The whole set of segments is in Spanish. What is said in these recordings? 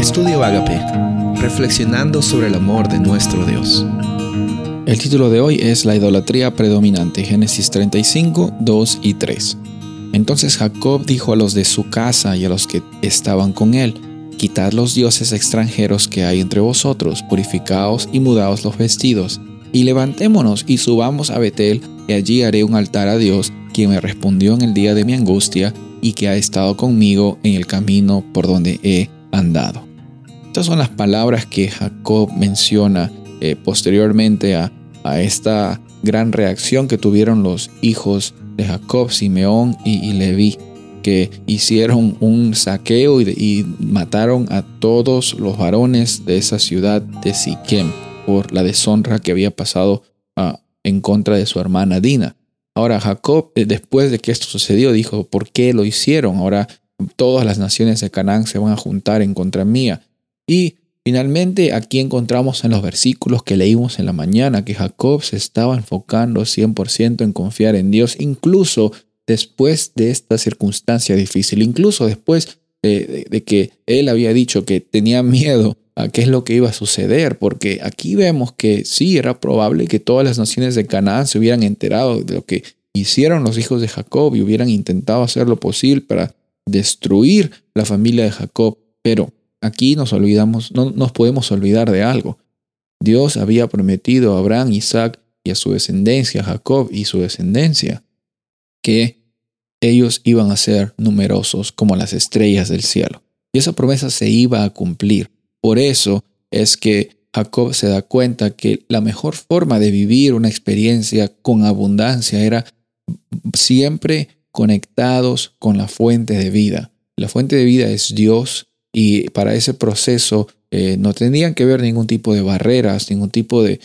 Estudio Agape, reflexionando sobre el amor de nuestro Dios. El título de hoy es La idolatría predominante, Génesis 35, 2 y 3. Entonces Jacob dijo a los de su casa y a los que estaban con él, Quitad los dioses extranjeros que hay entre vosotros, purificaos y mudaos los vestidos, y levantémonos y subamos a Betel, y allí haré un altar a Dios, quien me respondió en el día de mi angustia, y que ha estado conmigo en el camino por donde he andado. Estas son las palabras que Jacob menciona eh, posteriormente a, esta gran reacción que tuvieron los hijos de Jacob, Simeón y, Leví, que hicieron un saqueo y, mataron a todos los varones de esa ciudad de Siquem por la deshonra que había pasado ah, en contra de su hermana Dina. Ahora Jacob, eh, después de que esto sucedió, dijo, ¿por qué lo hicieron? Ahora todas las naciones de Canaán se van a juntar en contra mía. Y finalmente aquí encontramos en los versículos que leímos en la mañana que Jacob se estaba enfocando 100% en confiar en Dios, incluso después de esta circunstancia difícil, incluso después de, que él había dicho que tenía miedo a qué es lo que iba a suceder, porque aquí vemos que sí era probable que todas las naciones de Canaán se hubieran enterado de lo que hicieron los hijos de Jacob y hubieran intentado hacer lo posible para destruir la familia de Jacob. Pero aquí nos olvidamos, no nos podemos olvidar de algo. Dios había prometido a Abraham, Isaac y a su descendencia, Jacob y su descendencia, que ellos iban a ser numerosos como las estrellas del cielo. Y esa promesa se iba a cumplir. Por eso es que Jacob se da cuenta que la mejor forma de vivir una experiencia con abundancia era siempre conectados con la fuente de vida. La fuente de vida es Dios y para ese proceso eh, no tendrían que ver ningún tipo de barreras, ningún tipo de,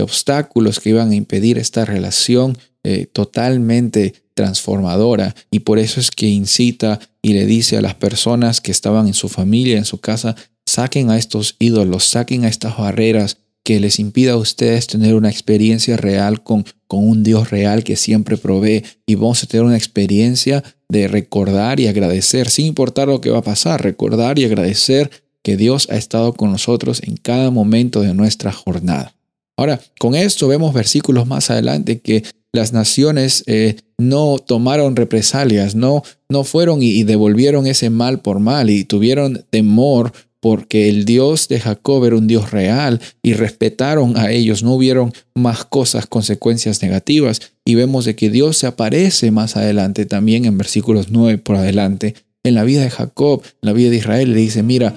obstáculos que iban a impedir esta relación eh, totalmente transformadora. Y por eso es que incita y le dice a las personas que estaban en su familia, en su casa, saquen a estos ídolos, saquen a estas barreras que les impida a ustedes tener una experiencia real con, con un Dios real que siempre provee y vamos a tener una experiencia de recordar y agradecer, sin importar lo que va a pasar, recordar y agradecer que Dios ha estado con nosotros en cada momento de nuestra jornada. Ahora, con esto vemos versículos más adelante que las naciones eh, no tomaron represalias, no, no fueron y devolvieron ese mal por mal y tuvieron temor porque el Dios de Jacob era un Dios real y respetaron a ellos, no hubieron más cosas, consecuencias negativas. Y vemos de que Dios se aparece más adelante también en versículos 9 por adelante. En la vida de Jacob, en la vida de Israel, le dice, mira,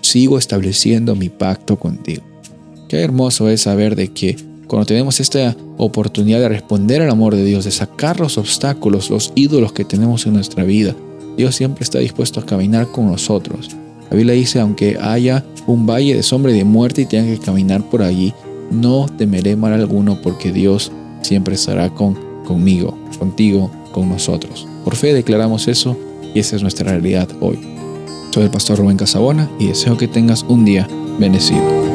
sigo estableciendo mi pacto contigo. Qué hermoso es saber de que cuando tenemos esta oportunidad de responder al amor de Dios, de sacar los obstáculos, los ídolos que tenemos en nuestra vida, Dios siempre está dispuesto a caminar con nosotros la Biblia dice, aunque haya un valle de sombra y de muerte y tenga que caminar por allí, no temeré mal alguno porque Dios siempre estará con, conmigo, contigo, con nosotros. Por fe declaramos eso y esa es nuestra realidad hoy. Soy el pastor Rubén Casabona y deseo que tengas un día bendecido.